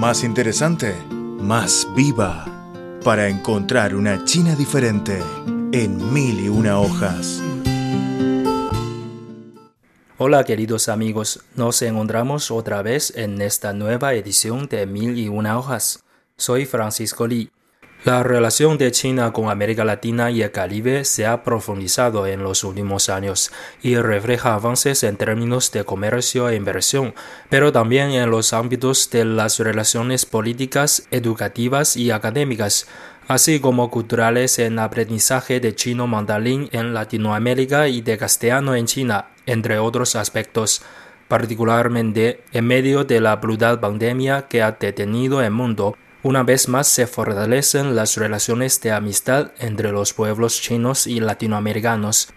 más interesante, más viva, para encontrar una China diferente en mil y una hojas. Hola queridos amigos, nos encontramos otra vez en esta nueva edición de Mil y una hojas. Soy Francisco Lee. La relación de China con América Latina y el Caribe se ha profundizado en los últimos años y refleja avances en términos de comercio e inversión, pero también en los ámbitos de las relaciones políticas, educativas y académicas, así como culturales en aprendizaje de chino mandarín en Latinoamérica y de castellano en China, entre otros aspectos particularmente en medio de la brutal pandemia que ha detenido el mundo una vez más se fortalecen las relaciones de amistad entre los pueblos chinos y latinoamericanos.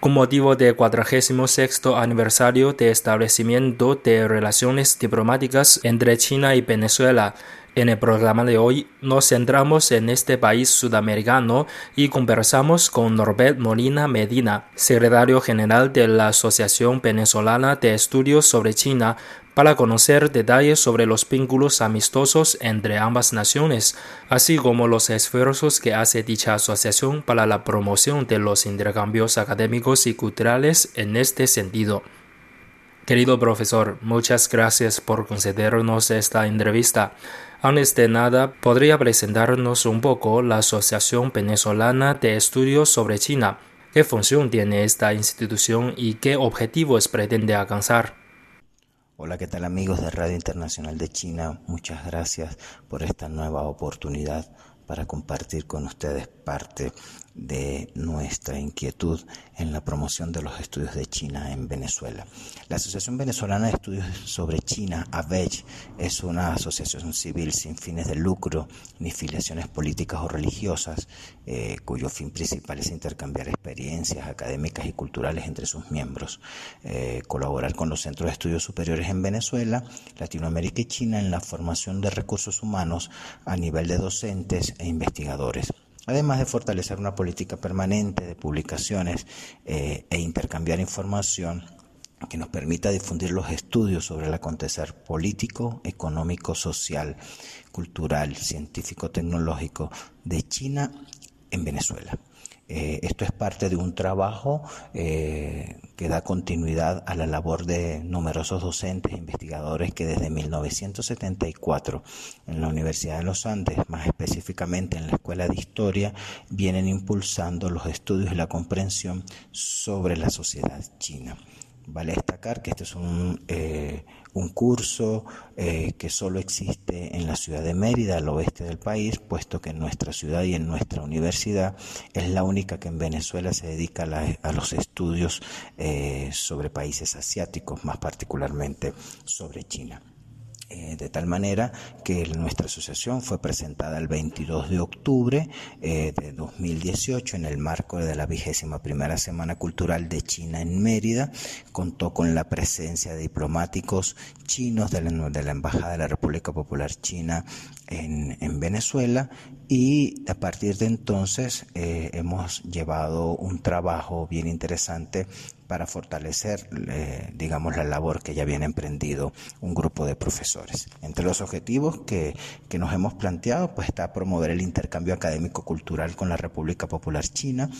Con motivo del 46 aniversario de establecimiento de relaciones diplomáticas entre China y Venezuela, en el programa de hoy nos centramos en este país sudamericano y conversamos con Norbert Molina Medina, secretario general de la Asociación Venezolana de Estudios sobre China, para conocer detalles sobre los vínculos amistosos entre ambas naciones, así como los esfuerzos que hace dicha asociación para la promoción de los intercambios académicos y culturales en este sentido. Querido profesor, muchas gracias por concedernos esta entrevista. Antes de nada, ¿podría presentarnos un poco la Asociación Venezolana de Estudios sobre China? ¿Qué función tiene esta institución y qué objetivos pretende alcanzar? Hola, ¿qué tal amigos de Radio Internacional de China? Muchas gracias por esta nueva oportunidad para compartir con ustedes parte de nuestra inquietud en la promoción de los estudios de China en Venezuela. La Asociación Venezolana de Estudios sobre China, AVECH, es una asociación civil sin fines de lucro ni filiaciones políticas o religiosas, eh, cuyo fin principal es intercambiar experiencias académicas y culturales entre sus miembros, eh, colaborar con los centros de estudios superiores en Venezuela, Latinoamérica y China en la formación de recursos humanos a nivel de docentes e investigadores además de fortalecer una política permanente de publicaciones eh, e intercambiar información que nos permita difundir los estudios sobre el acontecer político, económico, social, cultural, científico, tecnológico de China en Venezuela. Eh, esto es parte de un trabajo eh, que da continuidad a la labor de numerosos docentes e investigadores que desde 1974 en la Universidad de los Andes, más específicamente en la Escuela de Historia, vienen impulsando los estudios y la comprensión sobre la sociedad china. Vale destacar que este es un, eh, un curso eh, que solo existe en la ciudad de Mérida, al oeste del país, puesto que en nuestra ciudad y en nuestra universidad es la única que en Venezuela se dedica a, los estudios eh, sobre países asiáticos, más particularmente sobre China. Eh, de tal manera que nuestra asociación fue presentada el 22 de octubre eh, de 2018 en el marco de la vigésima primera Semana Cultural de China en Mérida. Contó con la presencia de diplomáticos chinos de la, Embajada de la República Popular China en, Venezuela y a partir de entonces eh, hemos llevado un trabajo bien interesante para fortalecer, eh, digamos, la labor que ya viene emprendido un grupo de profesores. Entre los objetivos que, que nos hemos planteado, pues está promover el intercambio académico-cultural con la República Popular China,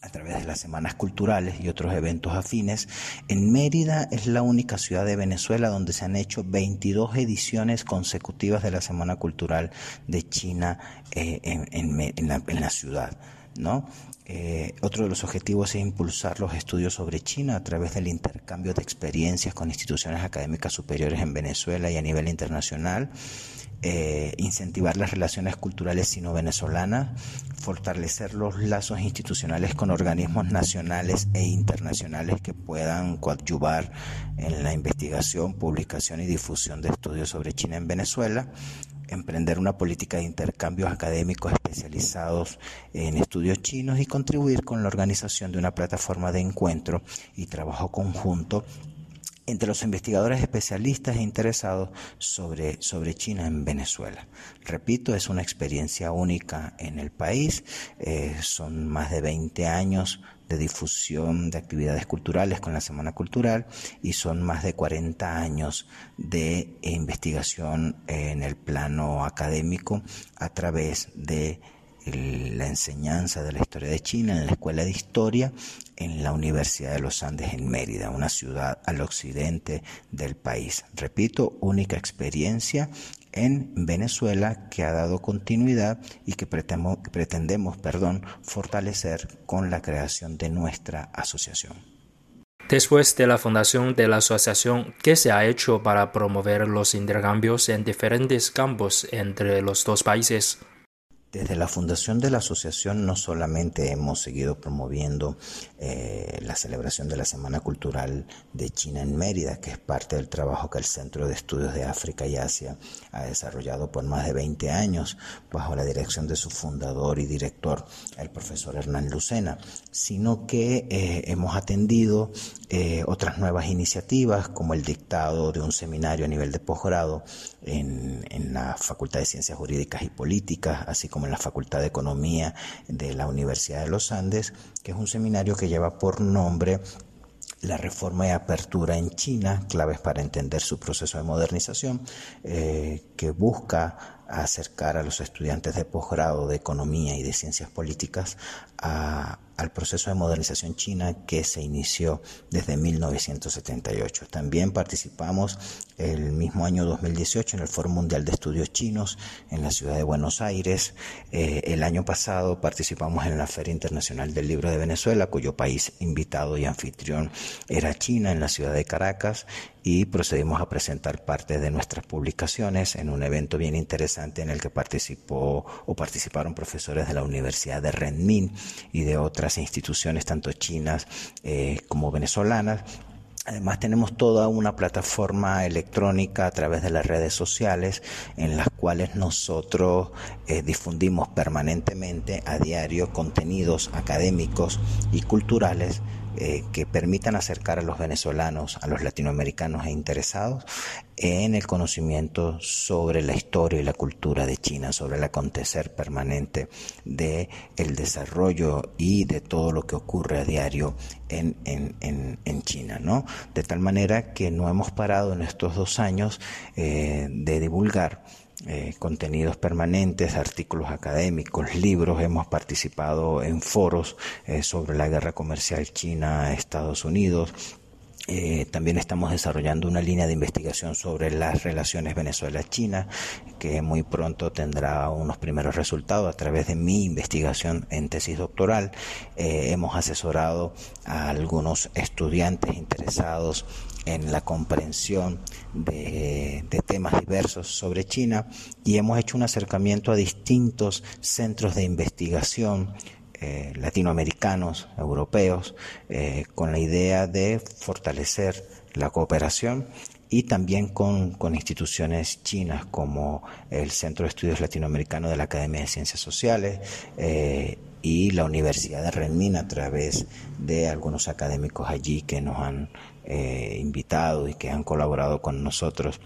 a través de las semanas culturales y otros eventos afines. En Mérida es la única ciudad de Venezuela donde se han hecho 22 ediciones consecutivas de la Semana Cultural de China eh, en, la, en la ciudad. ¿no? Eh, otro de los objetivos es impulsar los estudios sobre China a través del intercambio de experiencias con instituciones académicas superiores en Venezuela y a nivel internacional. Eh, incentivar las relaciones culturales sino-venezolanas, fortalecer los lazos institucionales con organismos nacionales e internacionales que puedan coadyuvar en la investigación, publicación y difusión de estudios sobre China en Venezuela, emprender una política de intercambios académicos especializados en estudios chinos y contribuir con la organización de una plataforma de encuentro y trabajo conjunto entre los investigadores especialistas e interesados sobre, sobre China en Venezuela. Repito, es una experiencia única en el país, eh, son más de 20 años de difusión de actividades culturales con la Semana Cultural y son más de 40 años de investigación en el plano académico a través de la enseñanza de la historia de China en la Escuela de Historia en la Universidad de los Andes en Mérida, una ciudad al occidente del país. Repito, única experiencia en Venezuela que ha dado continuidad y que pretendemos, perdón, fortalecer con la creación de nuestra asociación. Después de la fundación de la asociación, ¿qué se ha hecho para promover los intercambios en diferentes campos entre los dos países? Desde la fundación de la asociación no solamente hemos seguido promoviendo eh, la celebración de la Semana Cultural de China en Mérida, que es parte del trabajo que el Centro de Estudios de África y Asia ha desarrollado por más de 20 años bajo la dirección de su fundador y director, el profesor Hernán Lucena, sino que eh, hemos atendido eh, otras nuevas iniciativas como el dictado de un seminario a nivel de posgrado en, en la Facultad de Ciencias Jurídicas y Políticas, así como como en la Facultad de Economía de la Universidad de los Andes, que es un seminario que lleva por nombre la reforma y apertura en China, claves para entender su proceso de modernización, eh, que busca acercar a los estudiantes de posgrado de Economía y de Ciencias Políticas a, al proceso de modernización china que se inició desde 1978. También participamos el mismo año 2018 en el Foro Mundial de Estudios Chinos en la ciudad de Buenos Aires. Eh, el año pasado participamos en la Feria Internacional del Libro de Venezuela, cuyo país invitado y anfitrión era China en la ciudad de Caracas y procedimos a presentar parte de nuestras publicaciones en un evento bien interesante en el que participó o participaron profesores de la Universidad de Renmin y de otras instituciones tanto chinas eh, como venezolanas. Además tenemos toda una plataforma electrónica a través de las redes sociales en las cuales nosotros eh, difundimos permanentemente a diario contenidos académicos y culturales eh, que permitan acercar a los venezolanos, a los latinoamericanos e interesados en el conocimiento sobre la historia y la cultura de China, sobre el acontecer permanente de el desarrollo y de todo lo que ocurre a diario en, en, en, China, ¿no? De tal manera que no hemos parado en estos dos años eh, de divulgar eh, contenidos permanentes, artículos académicos, libros. Hemos participado en foros eh, sobre la guerra comercial China-Estados Unidos. Eh, también estamos desarrollando una línea de investigación sobre las relaciones Venezuela-China, que muy pronto tendrá unos primeros resultados a través de mi investigación en tesis doctoral. hemos asesorado a algunos estudiantes interesados en la comprensión de, temas diversos sobre China y hemos hecho un acercamiento a distintos centros de investigación eh, latinoamericanos, europeos, eh, con la idea de fortalecer la cooperación y también con, instituciones chinas como el Centro de Estudios Latinoamericanos de la Academia de Ciencias Sociales eh, y la Universidad de Renmin a través de algunos académicos allí que nos han eh, invitado y que han colaborado con nosotros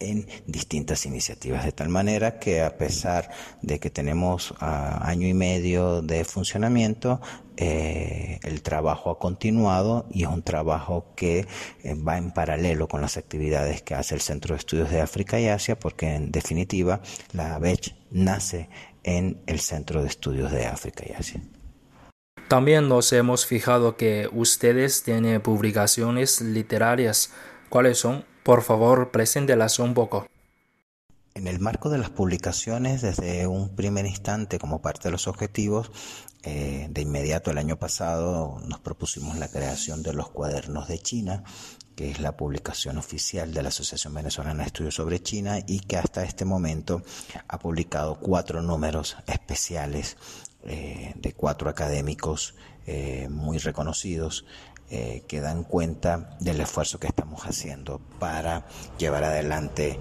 en distintas iniciativas, de tal manera que a pesar de que tenemos ah, año y medio de funcionamiento, eh, el trabajo ha continuado y es un trabajo que eh, va en paralelo con las actividades que hace el Centro de Estudios de África y Asia, porque en definitiva la ABECH nace en el Centro de Estudios de África y Asia. También nos hemos fijado que ustedes tienen publicaciones literarias. ¿Cuáles son? Por favor, preséntelas un poco. En el marco de las publicaciones, desde un primer instante, como parte de los objetivos, eh, de inmediato el año pasado nos propusimos la creación de los cuadernos de China, que es la publicación oficial de la Asociación Venezolana de Estudios sobre China y que hasta este momento ha publicado cuatro números especiales eh, de cuatro académicos eh, muy reconocidos eh, que dan cuenta del esfuerzo que estamos haciendo para llevar adelante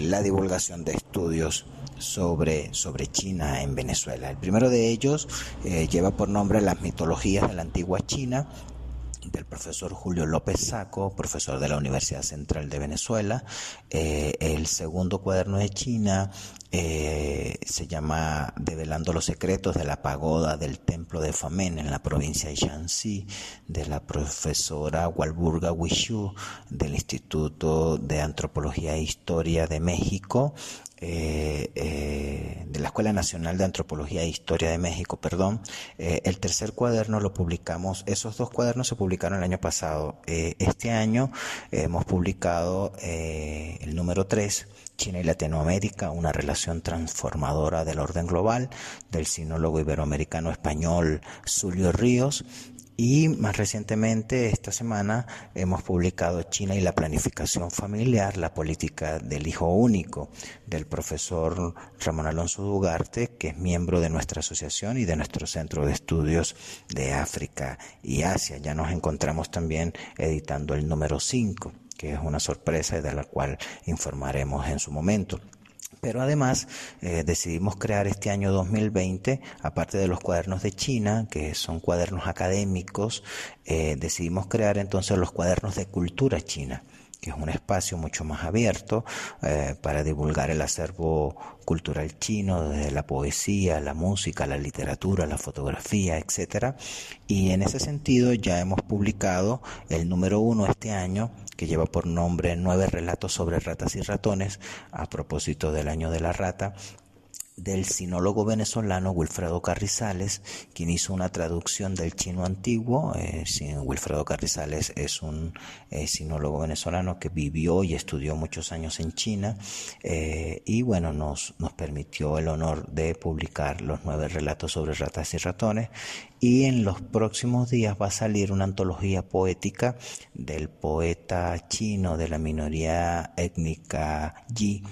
la divulgación de estudios sobre, sobre China en Venezuela. El primero de ellos lleva por nombre Las mitologías de la antigua China del profesor Julio López Saco, profesor de la Universidad Central de Venezuela. Eh, el segundo cuaderno de China eh, se llama Develando los secretos de la pagoda del templo de Famen en la provincia de Shanxi, de la profesora Walburga Wishu del Instituto de Antropología e Historia de México eh, eh, de la Escuela Nacional de Antropología e Historia de México, perdón. Eh, el tercer cuaderno lo publicamos, esos dos cuadernos se publicaron el año pasado. este año hemos publicado el número 3, China y Latinoamérica, una relación transformadora del orden global, del sinólogo iberoamericano español Zulio Ríos. Y más recientemente, esta semana, hemos publicado China y la planificación familiar, la política del hijo único, del profesor Ramón Alonso Dugarte, que es miembro de nuestra asociación y de nuestro centro de estudios de África y Asia. Ya nos encontramos también editando el número 5, que es una sorpresa de la cual informaremos en su momento. Pero además eh, decidimos crear este año 2020, aparte de los cuadernos de China, que son cuadernos académicos, eh, decidimos crear entonces los cuadernos de cultura china que es un espacio mucho más abierto eh, para divulgar el acervo cultural chino, desde la poesía, la música, la literatura, la fotografía, etcétera. Y en ese sentido ya hemos publicado el número uno este año, que lleva por nombre Nueve relatos sobre ratas y ratones, a propósito del año de la rata, del sinólogo venezolano Wilfredo Carrizales, quien hizo una traducción del chino antiguo. Eh, Wilfredo Carrizales es un eh, sinólogo venezolano que vivió y estudió muchos años en China eh, y bueno, nos, nos permitió el honor de publicar los nueve relatos sobre ratas y ratones y en los próximos días va a salir una antología poética del poeta chino de la minoría étnica Yi,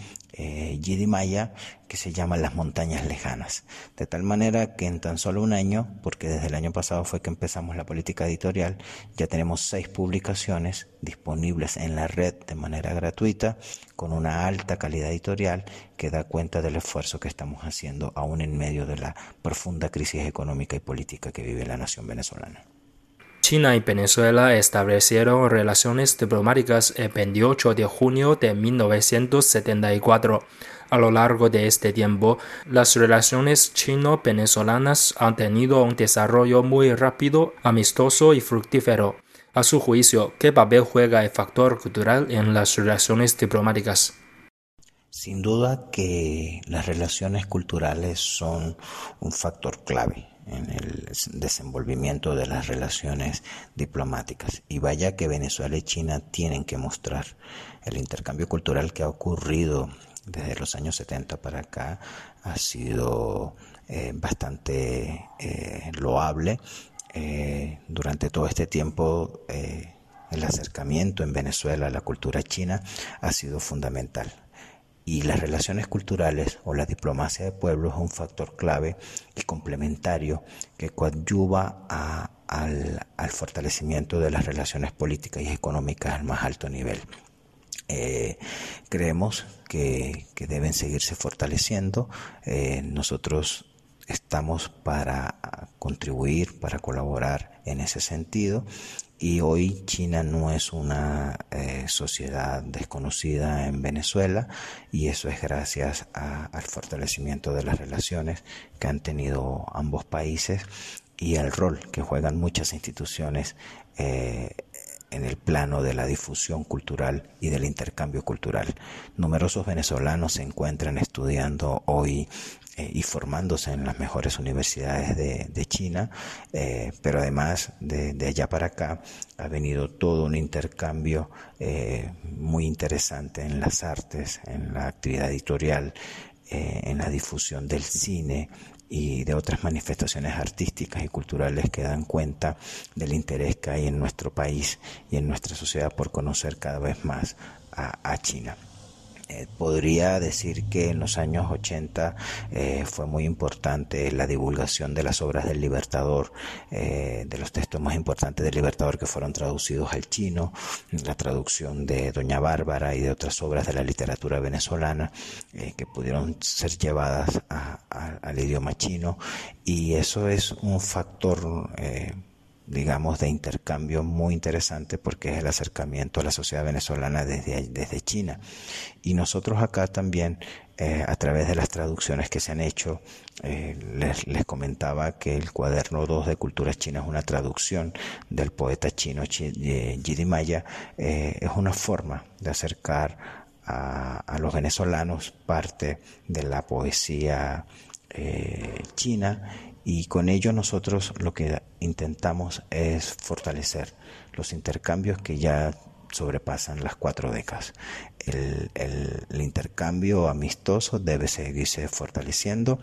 eh, Maya, que se llama Las Montañas Lejanas. De tal manera que en tan solo un año, porque desde el año pasado fue que empezamos la política editorial, ya tenemos seis publicaciones disponibles en la red de manera gratuita, con una alta calidad editorial que da cuenta del esfuerzo que estamos haciendo aún en medio de la profunda crisis económica y política que vive la nación venezolana. China y Venezuela establecieron relaciones diplomáticas el 28 de junio de 1974. A lo largo de este tiempo, las relaciones chino-venezolanas han tenido un desarrollo muy rápido, amistoso y fructífero. A su juicio, ¿qué papel juega el factor cultural en las relaciones diplomáticas? Sin duda que las relaciones culturales son un factor clave en el desenvolvimiento de las relaciones diplomáticas. Y vaya que Venezuela y China tienen que mostrar el intercambio cultural que ha ocurrido desde los años 70 para acá ha sido eh, bastante eh, loable. Eh, durante todo este tiempo el acercamiento en Venezuela a la cultura china ha sido fundamental y las relaciones culturales o la diplomacia de pueblos es un factor clave y complementario que coadyuva al, fortalecimiento de las relaciones políticas y económicas al más alto nivel. Eh, creemos que, deben seguirse fortaleciendo. Eh, nosotros estamos para contribuir, para colaborar en ese sentido y hoy China no es una eh, sociedad desconocida en Venezuela y eso es gracias al fortalecimiento de las relaciones que han tenido ambos países y el rol que juegan muchas instituciones eh, en el plano de la difusión cultural y del intercambio cultural. Numerosos venezolanos se encuentran estudiando hoy eh, y formándose en las mejores universidades de, China, eh, pero además de, allá para acá ha venido todo un intercambio eh, muy interesante en las artes, en la actividad editorial, en la difusión del cine, y de otras manifestaciones artísticas y culturales que dan cuenta del interés que hay en nuestro país y en nuestra sociedad por conocer cada vez más a China. Eh, podría decir que en los años 80 eh, fue muy importante la divulgación de las obras del Libertador, eh, de los textos más importantes del Libertador que fueron traducidos al chino, la traducción de Doña Bárbara y de otras obras de la literatura venezolana que pudieron ser llevadas al idioma chino. Y eso es un factor digamos, de intercambio muy interesante porque es el acercamiento a la sociedad venezolana desde, desde China. Y nosotros acá también, eh, a través de las traducciones que se han hecho, eh, les, les, comentaba que el cuaderno 2 de Cultura China es una traducción del poeta chino Jidi Maya, es una forma de acercar a, a, los venezolanos parte de la poesía china y con ello nosotros lo que intentamos es fortalecer los intercambios que ya sobrepasan las cuatro décadas. El, intercambio amistoso debe seguirse fortaleciendo.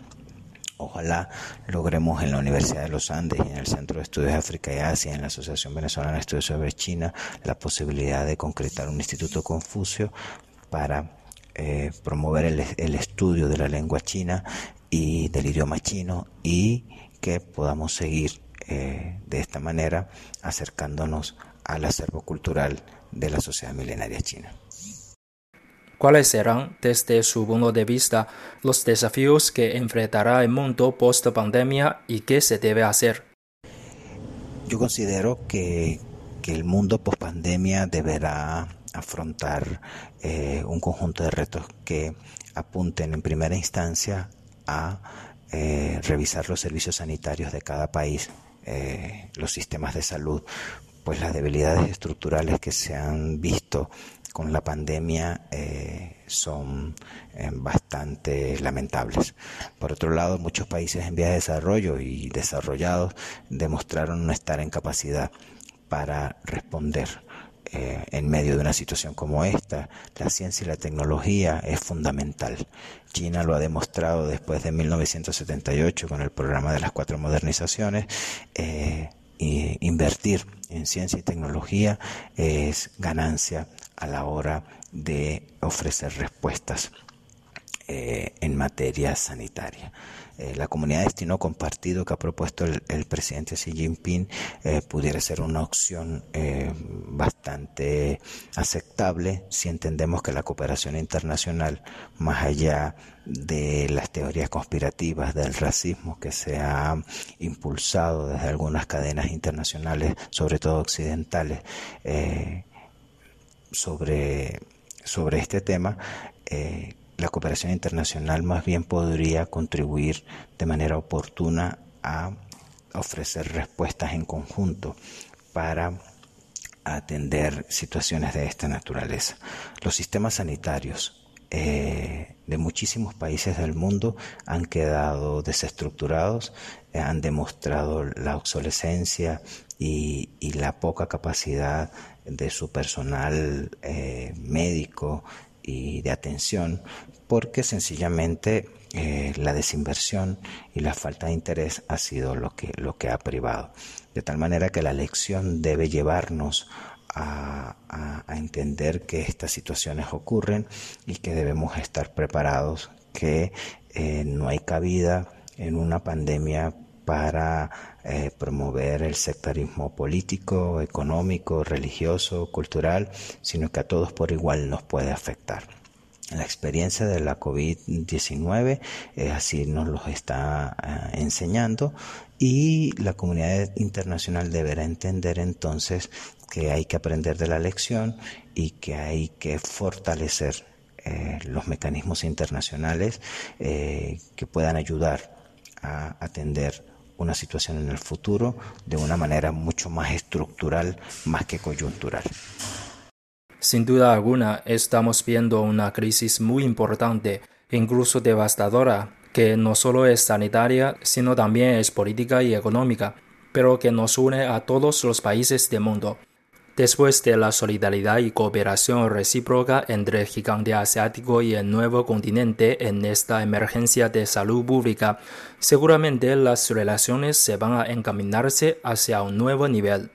Ojalá logremos en la Universidad de los Andes y en el Centro de Estudios de África y Asia, en la Asociación Venezolana de Estudios sobre China, la posibilidad de concretar un Instituto Confucio para eh, promover el, el, estudio de la lengua china y del idioma chino y que podamos seguir eh, de esta manera acercándonos al acervo cultural de la sociedad milenaria china. ¿Cuáles serán, desde su punto de vista, los desafíos que enfrentará el mundo post pandemia y qué se debe hacer? Yo considero que, que el mundo post pandemia deberá afrontar eh, un conjunto de retos que apunten en primera instancia a eh, revisar los servicios sanitarios de cada país, eh, los sistemas de salud, pues las debilidades estructurales que se han visto con la pandemia eh, son bastante lamentables. Por otro lado, muchos países en vías de desarrollo y desarrollados demostraron no estar en capacidad para responder en medio de una situación como esta, la ciencia y la tecnología es fundamental. China lo ha demostrado después de 1978 con el programa de las cuatro modernizaciones. Eh, invertir en ciencia y tecnología es ganancia a la hora de ofrecer respuestas eh, en materia sanitaria. Eh, la comunidad de destino compartido que ha propuesto el, presidente Xi Jinping eh, pudiera ser una opción bastante aceptable si entendemos que la cooperación internacional, más allá de las teorías conspirativas del racismo que se ha impulsado desde algunas cadenas internacionales, sobre todo occidentales, sobre, sobre este tema, la cooperación internacional más bien podría contribuir de manera oportuna a ofrecer respuestas en conjunto para atender situaciones de esta naturaleza. Los sistemas sanitarios eh, de muchísimos países del mundo han quedado desestructurados, eh, han demostrado la obsolescencia y, la poca capacidad de su personal eh, médico y de atención porque sencillamente eh, la desinversión y la falta de interés ha sido lo que, lo que ha privado. De tal manera que la lección debe llevarnos a, entender que estas situaciones ocurren y que debemos estar preparados, que eh, no hay cabida en una pandemia para eh, promover el sectarismo político, económico, religioso, cultural, sino que a todos por igual nos puede afectar. La experiencia de la COVID-19 eh, así nos lo está eh, enseñando y la comunidad internacional deberá entender entonces que hay que aprender de la lección y que hay que fortalecer los mecanismos internacionales que puedan ayudar a atender una situación en el futuro de una manera mucho más estructural más que coyuntural. Sin duda alguna, estamos viendo una crisis muy importante, incluso devastadora, que no solo es sanitaria, sino también es política y económica, pero que nos une a todos los países del mundo. Después de la solidaridad y cooperación recíproca entre el gigante asiático y el nuevo continente en esta emergencia de salud pública, seguramente las relaciones se van a encaminarse hacia un nuevo nivel.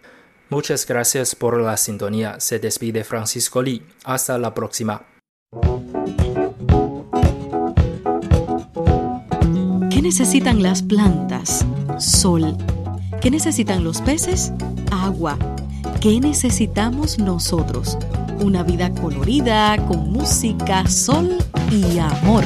Muchas gracias por la sintonía. Se despide Francisco Lee. Hasta la próxima. ¿Qué necesitan las plantas? Sol. ¿Qué necesitan los peces? Agua. ¿Qué necesitamos nosotros? Una vida colorida, con música, sol y amor.